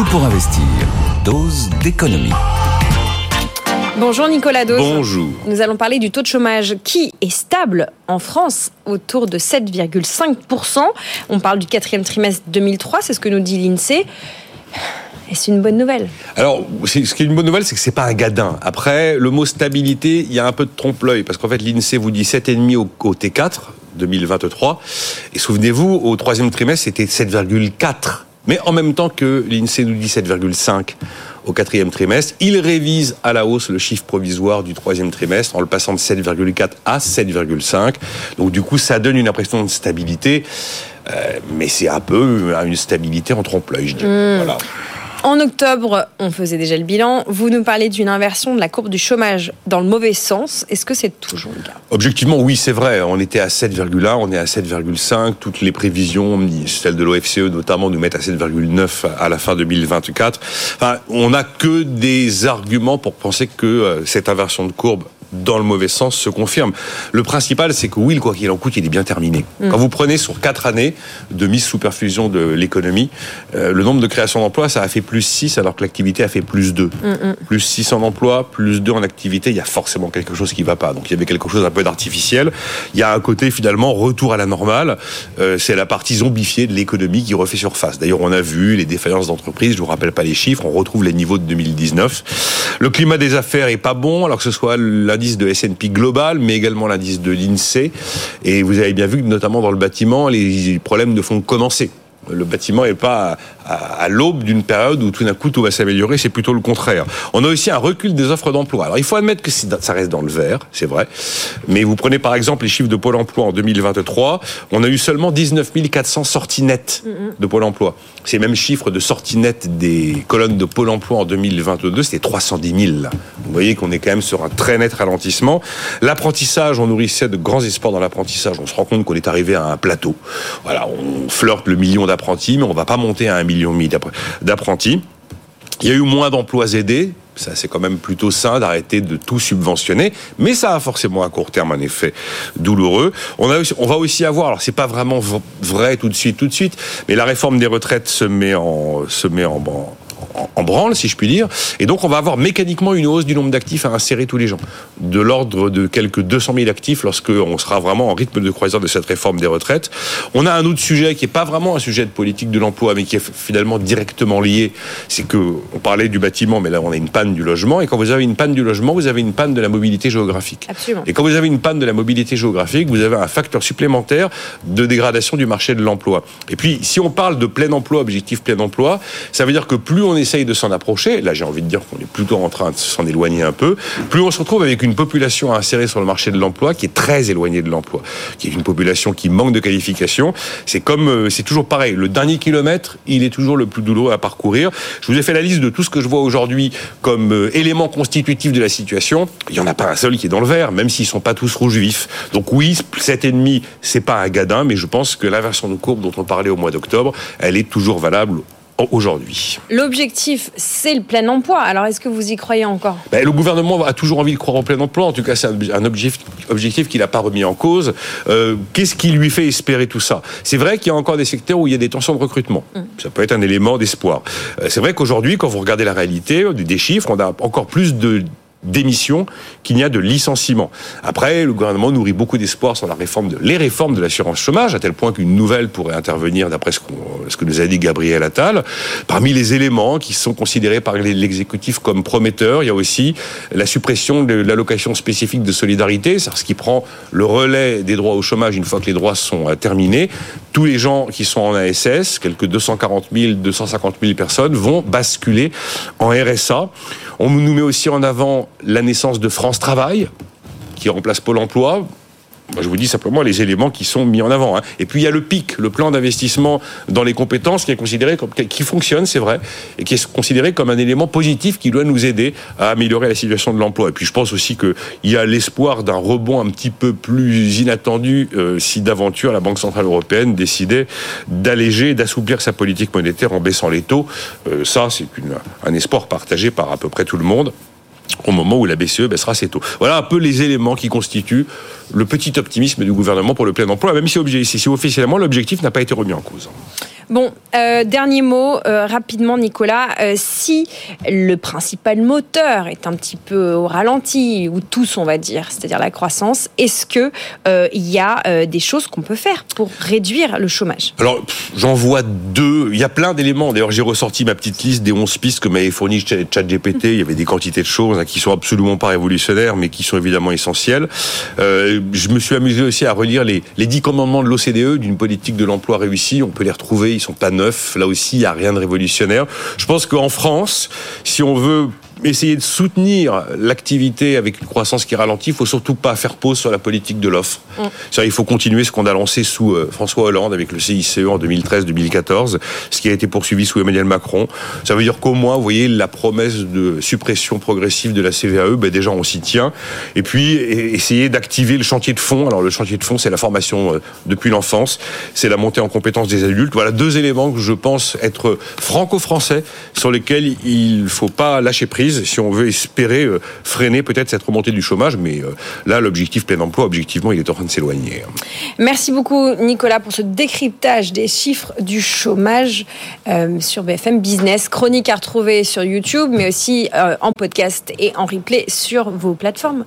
Tout pour investir. Dose d'économie. Bonjour Nicolas Dose. Bonjour. Nous allons parler du taux de chômage qui est stable en France autour de 7,5%. On parle du quatrième trimestre 2003, c'est ce que nous dit l'INSEE. Est-ce une bonne nouvelle? Alors, ce qui est une bonne nouvelle, c'est que c'est pas un gadin. Après, le mot stabilité, il y a un peu de trompe-l'œil, parce qu'en fait, l'INSEE vous dit 7,5 au, au T4 2023, et souvenez-vous, au troisième trimestre, c'était 7,4. Mais en même temps que l'INSEE nous dit 7,5 au quatrième trimestre, il révise à la hausse le chiffre provisoire du troisième trimestre en le passant de 7,4 à 7,5. Donc du coup, ça donne une impression de stabilité, euh, mais c'est un peu une stabilité en trompe-l'œil, je dirais. Voilà. En octobre, on faisait déjà le bilan. Vous nous parlez d'une inversion de la courbe du chômage dans le mauvais sens. Est-ce que c'est toujours le cas? Objectivement, oui, c'est vrai. On était à 7,1, on est à 7,5. Toutes les prévisions, celles de l'OFCE notamment, nous mettent à 7,9 à la fin 2024. Enfin, on n'a que des arguments pour penser que euh, cette inversion de courbe dans le mauvais sens se confirme. Le principal, c'est que oui, le quoi qu'il en coûte, il est bien terminé. Quand vous prenez sur quatre années de mise sous perfusion de l'économie, euh, le nombre de créations d'emplois, ça a fait plus 6 alors que l'activité a fait plus 2. Plus 600 emplois, plus 2 en activité, il y a forcément quelque chose qui va pas. Donc il y avait quelque chose un peu d'artificiel. Il y a un côté finalement retour à la normale. Euh, c'est la partie zombifiée de l'économie qui refait surface. D'ailleurs, on a vu les défaillances d'entreprises, je vous rappelle pas les chiffres, on retrouve les niveaux de 2019. Le climat des affaires est pas bon, alors que ce soit l'indice de S&P global, mais également l'indice de l'INSEE. Et vous avez bien vu que notamment dans le bâtiment, les problèmes ne font que commencer. Le bâtiment n'est pas à, à l'aube d'une période où tout d'un coup tout va s'améliorer, c'est plutôt le contraire. On a aussi un recul des offres d'emploi. Alors il faut admettre que ça reste dans le vert, c'est vrai, mais vous prenez par exemple les chiffres de Pôle emploi en 2023, on a eu seulement 19 400 sorties nettes de Pôle emploi. Ces mêmes chiffres de sorties nettes des colonnes de Pôle emploi en 2022, c'était 310 000. Vous voyez qu'on est quand même sur un très net ralentissement. L'apprentissage, on nourrissait de grands espoirs dans l'apprentissage. On se rend compte qu'on est arrivé à un plateau. Voilà, on flirte le million d'apprentis, mais on va pas monter à un million demi d'apprentis. Il y a eu moins d'emplois aidés. Ça, c'est quand même plutôt sain d'arrêter de tout subventionner, mais ça a forcément à court terme un effet douloureux. On va aussi avoir, alors c'est pas vraiment vrai tout de suite, tout de suite, mais la réforme des retraites se met en, se met en, en en branle, si je puis dire. Et donc, on va avoir mécaniquement une hausse du nombre d'actifs à insérer tous les gens. De l'ordre de quelques 200 000 actifs lorsqu'on sera vraiment en rythme de croisière de cette réforme des retraites. On a un autre sujet qui n'est pas vraiment un sujet de politique de l'emploi, mais qui est finalement directement lié. C'est que, on parlait du bâtiment, mais là, on a une panne du logement. Et quand vous avez une panne du logement, vous avez une panne de la mobilité géographique. Absolument. Et quand vous avez une panne de la mobilité géographique, vous avez un facteur supplémentaire de dégradation du marché de l'emploi. Et puis, si on parle de plein emploi, objectif plein emploi, ça veut dire que plus on essaye de s'en approcher, là j'ai envie de dire qu'on est plutôt en train de s'en éloigner un peu, plus on se retrouve avec une population insérée sur le marché de l'emploi qui est très éloignée de l'emploi, qui est une population qui manque de qualification. C'est comme, euh, c'est toujours pareil, le dernier kilomètre, il est toujours le plus douloureux à parcourir. Je vous ai fait la liste de tout ce que je vois aujourd'hui comme euh, élément constitutif de la situation. Il n'y en a pas un seul qui est dans le vert, même s'ils sont pas tous rouges vifs. Donc oui, 7,5, c'est pas un gadin, mais je pense que l'inversion de courbe dont on parlait au mois d'octobre, elle est toujours valable aujourd'hui. L'objectif, c'est le plein emploi. Alors, est-ce que vous y croyez encore? Ben, Le gouvernement a toujours envie de croire en plein emploi. En tout cas, c'est un objectif, objectif qu'il n'a pas remis en cause. Euh, Qu'est-ce qui lui fait espérer tout ça? C'est vrai qu'il y a encore des secteurs où il y a des tensions de recrutement. Mmh. Ça peut être un élément d'espoir. Euh, c'est vrai qu'aujourd'hui, quand vous regardez la réalité, des chiffres, on a encore plus de d'émission qu'il n'y a de licenciement. Après, le gouvernement nourrit beaucoup d'espoir sur la réforme de, les réformes de l'assurance chômage, à tel point qu'une nouvelle pourrait intervenir d'après ce, que nous a dit Gabriel Attal. Parmi les éléments qui sont considérés par l'exécutif comme prometteurs, il y a aussi la suppression de l'allocation spécifique de solidarité, ce qui prend le relais des droits au chômage une fois que les droits sont euh, terminés. Tous les gens qui sont en ASS, quelques 240 000, 250 000 personnes, vont basculer en RSA. On nous met aussi en avant la naissance de France Travail, qui remplace Pôle Emploi. Je vous dis simplement les éléments qui sont mis en avant. Hein. Et puis il y a le PIC, le plan d'investissement dans les compétences, qui est considéré qui fonctionne, c'est vrai, et qui est considéré comme un élément positif qui doit nous aider à améliorer la situation de l'emploi. Et puis je pense aussi qu'il y a l'espoir d'un rebond un petit peu plus inattendu euh, si d'aventure la Banque centrale européenne décidait d'alléger, d'assouplir sa politique monétaire en baissant les taux. Euh, ça, c'est un espoir partagé par à peu près tout le monde au moment où la BCE baissera ses taux. Voilà un peu les éléments qui constituent le petit optimisme du gouvernement pour le plein emploi, même si, officiellement l'objectif n'a pas été remis en cause. Bon, euh, dernier mot, euh, rapidement Nicolas. Euh, si le principal moteur est un petit peu au ralenti, ou tous on va dire, c'est-à-dire la croissance, est-ce que il y a des choses qu'on peut faire pour réduire le chômage? Alors, j'en vois deux. Il y a plein d'éléments. D'ailleurs, j'ai ressorti ma petite liste des 11 pistes que m'avait fourni ChatGPT. Il y avait des quantités de choses hein, qui sont absolument pas révolutionnaires, mais qui sont évidemment essentielles. je me suis amusé aussi à relire les, les 10 commandements de l'OCDE d'une politique de l'emploi réussie. On peut les retrouver, sont pas neufs. Là aussi, il n'y a rien de révolutionnaire. Je pense qu'en France, si on veut essayer de soutenir l'activité avec une croissance qui ralentit, il faut surtout pas faire pause sur la politique de l'offre. Mm. Il faut continuer ce qu'on a lancé sous euh, François Hollande avec le CICE en 2013-2014, ce qui a été poursuivi sous Emmanuel Macron. Ça veut dire qu'au moins, vous voyez, la promesse de suppression progressive de la CVAE, ben déjà on s'y tient. Et puis essayer d'activer le chantier de fond. Alors le chantier de fond, c'est la formation euh, depuis l'enfance, c'est la montée en compétence des adultes. Voilà deux éléments que je pense être franco-français sur lesquels il faut pas lâcher prise si on veut espérer euh, freiner peut-être cette remontée du chômage. Mais euh, là, l'objectif plein emploi, objectivement, il est en train de s'éloigner. Merci beaucoup, Nicolas, pour ce décryptage des chiffres du chômage euh, sur BFM Business. Chronique à retrouver sur YouTube, mais aussi en podcast et en replay sur vos plateformes.